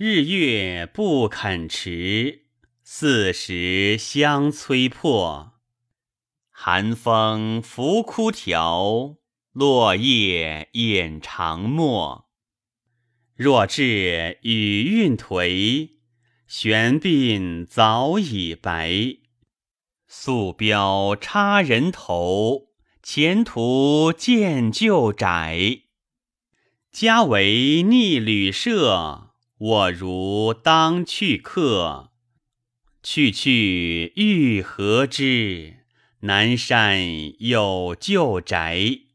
日月不肯迟，四时相催迫。寒风拂枯条，落叶掩长陌。若至雨韵颓，悬鬓早已白。素标插人头，前途渐就窄。家为逆旅舍。我如当去客，去去欲何之？南山有旧宅。